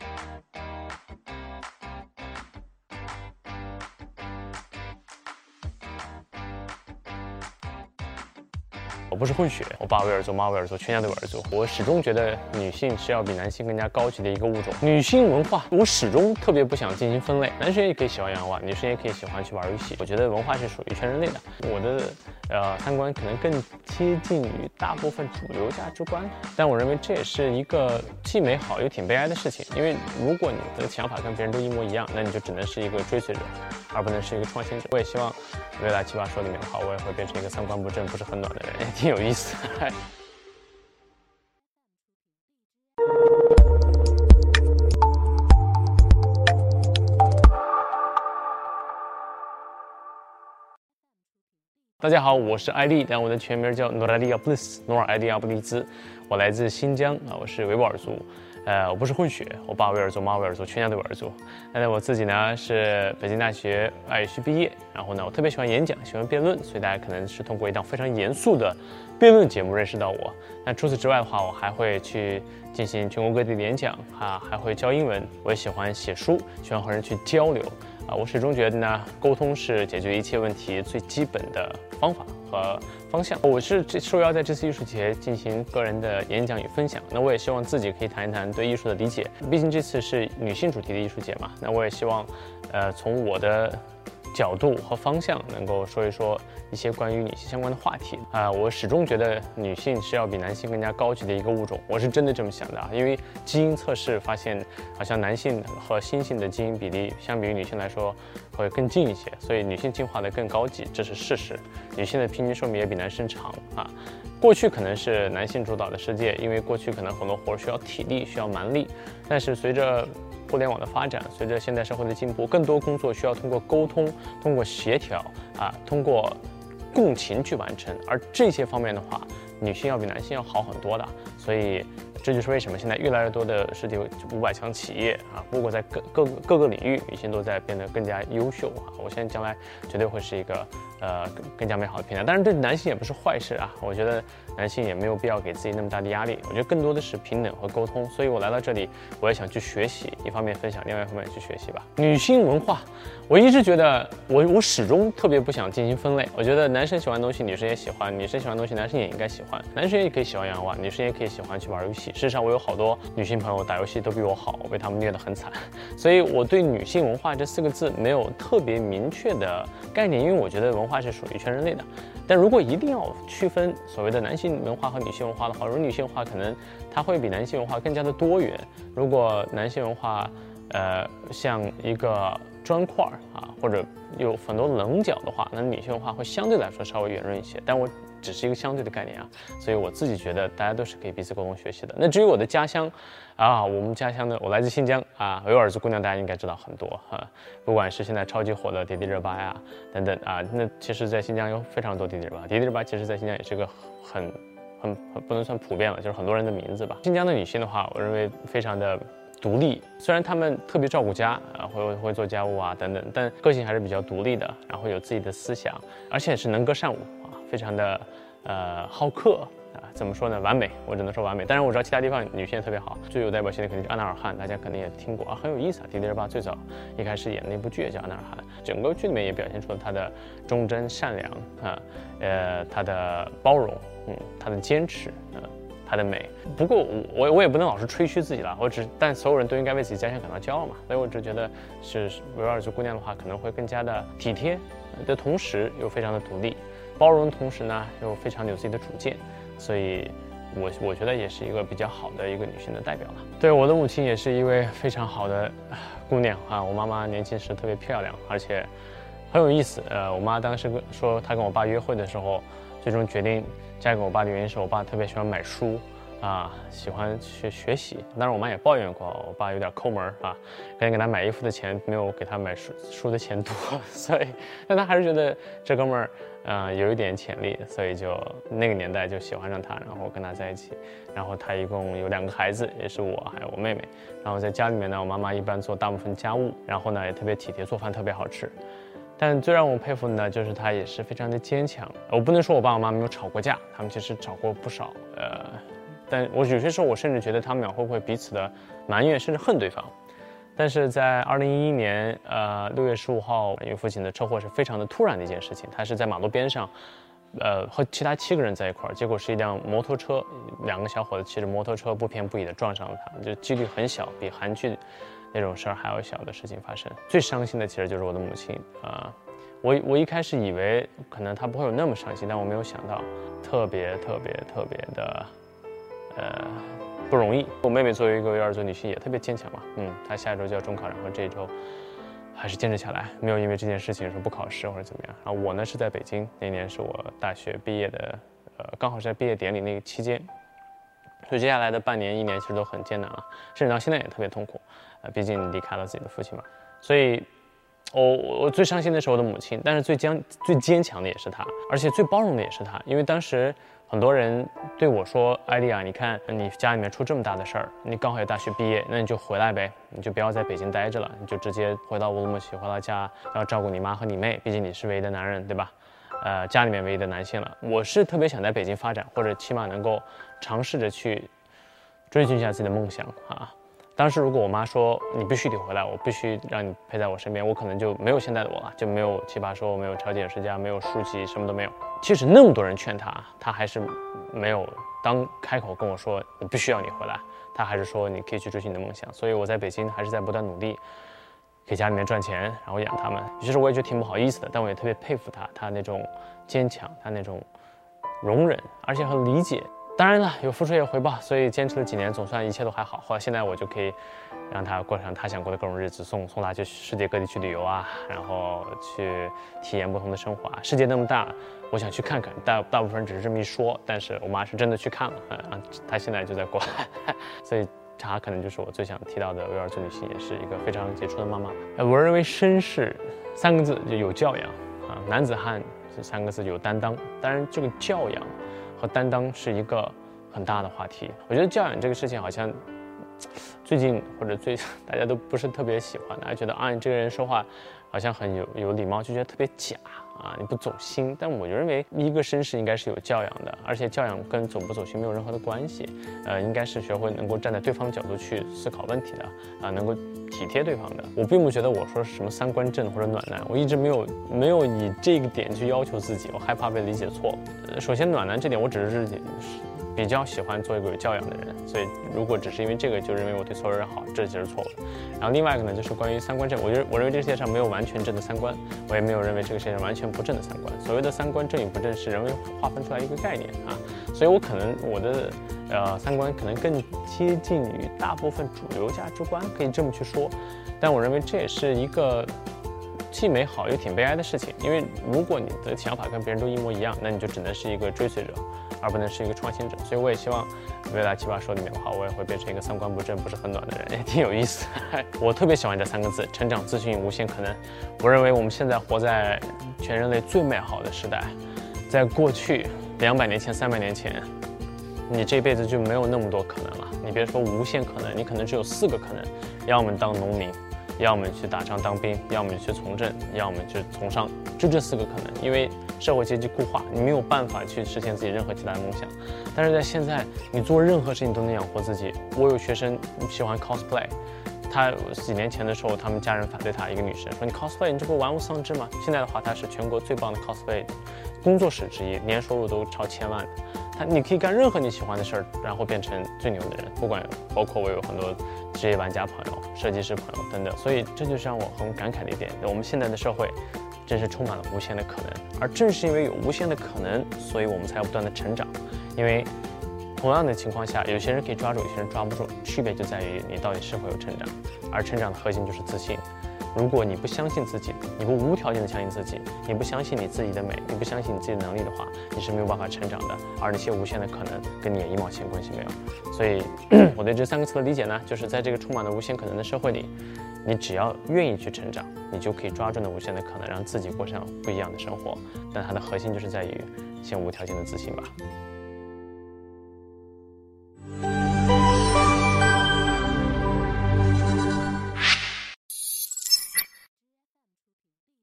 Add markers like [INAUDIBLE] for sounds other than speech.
you 我不是混血，我爸为尔族，妈为尔族，全家都为尔族。我始终觉得女性是要比男性更加高级的一个物种。女性文化，我始终特别不想进行分类。男生也可以喜欢洋娃娃，女生也可以喜欢去玩游戏。我觉得文化是属于全人类的。我的呃三观可能更接近于大部分主流价值观，但我认为这也是一个既美好又挺悲哀的事情。因为如果你的想法跟别人都一模一样，那你就只能是一个追随者，而不能是一个创新者。我也希望未来奇葩说里面的话，我也会变成一个三观不正、不是很暖的人。挺有意思。大家好，我是艾丽，但我的全名叫努尔利亚布斯，努尔艾利亚布利兹。我来自新疆啊，我是维吾尔族。呃，我不是混血，我爸为尔族，妈为尔族，全家都为尔族。那我自己呢是北京大学外语系毕业，然后呢我特别喜欢演讲，喜欢辩论，所以大家可能是通过一档非常严肃的辩论节目认识到我。那除此之外的话，我还会去进行全国各地的演讲啊，还会教英文。我也喜欢写书，喜欢和人去交流。啊，我始终觉得呢，沟通是解决一切问题最基本的方法和方向。我是受邀在这次艺术节进行个人的演讲与分享，那我也希望自己可以谈一谈对艺术的理解。毕竟这次是女性主题的艺术节嘛，那我也希望，呃，从我的。角度和方向能够说一说一些关于女性相关的话题。啊，我始终觉得女性是要比男性更加高级的一个物种，我是真的这么想的啊，因为基因测试发现，好像男性和猩猩的基因比例相比于女性来说会更近一些，所以女性进化的更高级，这是事实。女性的平均寿命也比男生长啊，过去可能是男性主导的世界，因为过去可能很多活需要体力，需要蛮力，但是随着互联网的发展，随着现代社会的进步，更多工作需要通过沟通、通过协调啊，通过共情去完成。而这些方面的话，女性要比男性要好很多的。所以，这就是为什么现在越来越多的世界五百强企业啊，包括在各各各个领域，女性都在变得更加优秀啊。我相信将来绝对会是一个。呃，更加美好的平台，但是对男性也不是坏事啊。我觉得男性也没有必要给自己那么大的压力。我觉得更多的是平等和沟通。所以我来到这里，我也想去学习，一方面分享，另外一方面去学习吧。女性文化，我一直觉得，我我始终特别不想进行分类。我觉得男生喜欢的东西，女生也喜欢；女生喜欢的东西，男生也应该喜欢。男生也可以喜欢洋娃娃，女生也可以喜欢去玩游戏。事实上，我有好多女性朋友打游戏都比我好，我被他们虐得很惨。[LAUGHS] 所以我对女性文化这四个字没有特别明确的概念，因为我觉得文化是属于全人类。的，但如果一定要区分所谓的男性文化和女性文化的话，如果女性文化可能它会比男性文化更加的多元。如果男性文化，呃，像一个砖块儿啊，或者有很多棱角的话，那女性文化会相对来说稍微圆润一些。但我。只是一个相对的概念啊，所以我自己觉得大家都是可以彼此沟通学习的。那至于我的家乡，啊，我们家乡的，我来自新疆啊，维吾尔族姑娘大家应该知道很多哈，不管是现在超级火的迪丽热巴呀等等啊，那其实，在新疆有非常多迪丽热巴。迪丽热巴其实在新疆也是个很很很不能算普遍了，就是很多人的名字吧。新疆的女性的话，我认为非常的独立，虽然她们特别照顾家啊，会会做家务啊等等，但个性还是比较独立的，然后有自己的思想，而且是能歌善舞。非常的，呃，好客啊，怎么说呢？完美，我只能说完美。但是我知道其他地方女性也特别好，最有代表性的肯定是安娜尔汗，大家肯定也听过啊，很有意思啊。迪丽热巴最早一开始演的那部剧也叫安娜尔汗，整个剧里面也表现出了她的忠贞善良啊，呃，她的包容，嗯，她的坚持，嗯，她的美。不过我我也不能老是吹嘘自己了，我只但所有人都应该为自己家乡感到骄傲嘛。所以我只觉得是维吾尔族姑娘的话，可能会更加的体贴的同时又非常的独立。包容，同时呢又非常有自己的主见，所以，我我觉得也是一个比较好的一个女性的代表了。对，我的母亲也是一位非常好的姑娘啊。我妈妈年轻时特别漂亮，而且很有意思。呃，我妈当时跟说她跟我爸约会的时候，最终决定嫁给我爸的原因是我爸特别喜欢买书。啊，喜欢去学习，当然我妈也抱怨过，我爸有点抠门啊，可能给他买衣服的钱没有给他买书书的钱多，[LAUGHS] 所以，但他还是觉得这哥们儿，嗯，有一点潜力，所以就那个年代就喜欢上他，然后跟他在一起，然后他一共有两个孩子，也是我还有我妹妹，然后在家里面呢，我妈妈一般做大部分家务，然后呢也特别体贴，做饭特别好吃，但最让我佩服的呢，就是他也是非常的坚强，我不能说我爸我妈没有吵过架，他们其实吵过不少，呃。但我有些时候我甚至觉得他们俩会不会彼此的埋怨甚至恨对方。但是在二零一一年，呃，六月十五号，因为父亲的车祸是非常的突然的一件事情，他是在马路边上，呃，和其他七个人在一块儿，结果是一辆摩托车，两个小伙子骑着摩托车不偏不倚的撞上了他，就几率很小，比韩剧那种事儿还要小的事情发生。最伤心的其实就是我的母亲啊，我我一开始以为可能他不会有那么伤心，但我没有想到，特别特别特别的，呃。不容易。我妹妹作为一个幼儿族女性也特别坚强嘛，嗯，她下一周就要中考，然后这一周还是坚持下来，没有因为这件事情说不考试或者怎么样。然后我呢是在北京，那年是我大学毕业的，呃，刚好是在毕业典礼那个期间，所以接下来的半年一年其实都很艰难啊，甚至到现在也特别痛苦，呃，毕竟离开了自己的父亲嘛。所以，我我最伤心的是我的母亲，但是最坚最坚强的也是她，而且最包容的也是她，因为当时。很多人对我说：“艾丽啊，你看你家里面出这么大的事儿，你刚好也大学毕业，那你就回来呗，你就不要在北京待着了，你就直接回到乌鲁木齐，回到家，要照顾你妈和你妹，毕竟你是唯一的男人，对吧？呃，家里面唯一的男性了。我是特别想在北京发展，或者起码能够尝试着去追寻一下自己的梦想啊。”当时如果我妈说你必须得回来，我必须让你陪在我身边，我可能就没有现在的我了，就没有奇葩说，没有超级演说家，没有书籍，什么都没有。即使那么多人劝他，他还是没有当开口跟我说我必须要你回来，他还是说你可以去追寻你的梦想。所以我在北京还是在不断努力，给家里面赚钱，然后养他们。其实我也觉得挺不好意思的，但我也特别佩服他，他那种坚强，他那种容忍，而且很理解。当然了，有付出也有回报，所以坚持了几年，总算一切都还好。后来现在我就可以让他过上他想过的各种日子，送送他去世界各地去旅游啊，然后去体验不同的生活啊。世界那么大，我想去看看。大大部分人只是这么一说，但是我妈是真的去看了啊。她现在就在国外，[LAUGHS] 所以她可能就是我最想提到的维吾尔族女性，也是一个非常杰出的妈妈。我认为绅士三个字就有教养啊，男子汉这三个字有担当。当然这个教养。和担当是一个很大的话题。我觉得教养这个事情好像最近或者最 [LAUGHS] 大家都不是特别喜欢，大家觉得啊，你这个人说话好像很有有礼貌，就觉得特别假。啊，你不走心，但我就认为一个绅士应该是有教养的，而且教养跟走不走心没有任何的关系。呃，应该是学会能够站在对方角度去思考问题的，啊，能够体贴对方的。我并不觉得我说什么三观正或者暖男，我一直没有没有以这个点去要求自己，我害怕被理解错。首先，暖男这点我只是。比较喜欢做一个有教养的人，所以如果只是因为这个就认为我对所有人好，这就是错误的。然后另外一个呢，就是关于三观正，我觉得我认为这个世界上没有完全正的三观，我也没有认为这个世界上完全不正的三观。所谓的三观正与不正是人为划分出来一个概念啊，所以我可能我的呃三观可能更接近于大部分主流价值观，可以这么去说。但我认为这也是一个既美好又挺悲哀的事情，因为如果你的想法跟别人都一模一样，那你就只能是一个追随者。而不能是一个创新者，所以我也希望未来奇葩说里面的话，我也会变成一个三观不正、不是很暖的人，也挺有意思。[LAUGHS] 我特别喜欢这三个字：成长、自信、无限可能。我认为我们现在活在全人类最美好的时代，在过去两百年前、三百年前，你这辈子就没有那么多可能了。你别说无限可能，你可能只有四个可能：要么当农民。要么去打仗当兵，要么去从政，要么去从商，就这四个可能。因为社会阶级固化，你没有办法去实现自己任何其他的梦想。但是在现在，你做任何事情都能养活自己。我有学生喜欢 cosplay，他几年前的时候，他们家人反对他，一个女生说：“你 cosplay，你这不玩物丧志吗？”现在的话，他是全国最棒的 cosplay 工作室之一，年收入都超千万。他你可以干任何你喜欢的事儿，然后变成最牛的人。不管包括我有很多职业玩家朋友、设计师朋友等等，所以这就是让我很感慨的一点。我们现在的社会真是充满了无限的可能，而正是因为有无限的可能，所以我们才要不断的成长。因为同样的情况下，有些人可以抓住，有些人抓不住，区别就在于你到底是否有成长。而成长的核心就是自信。如果你不相信自己，你不无条件的相信自己，你不相信你自己的美，你不相信你自己的能力的话，你是没有办法成长的。而那些无限的可能，跟你也一毛钱关系没有。所以，[CLEARS THROAT] 我对这三个词的理解呢，就是在这个充满了无限可能的社会里，你只要愿意去成长，你就可以抓住那无限的可能，让自己过上不一样的生活。但它的核心就是在于先无条件的自信吧。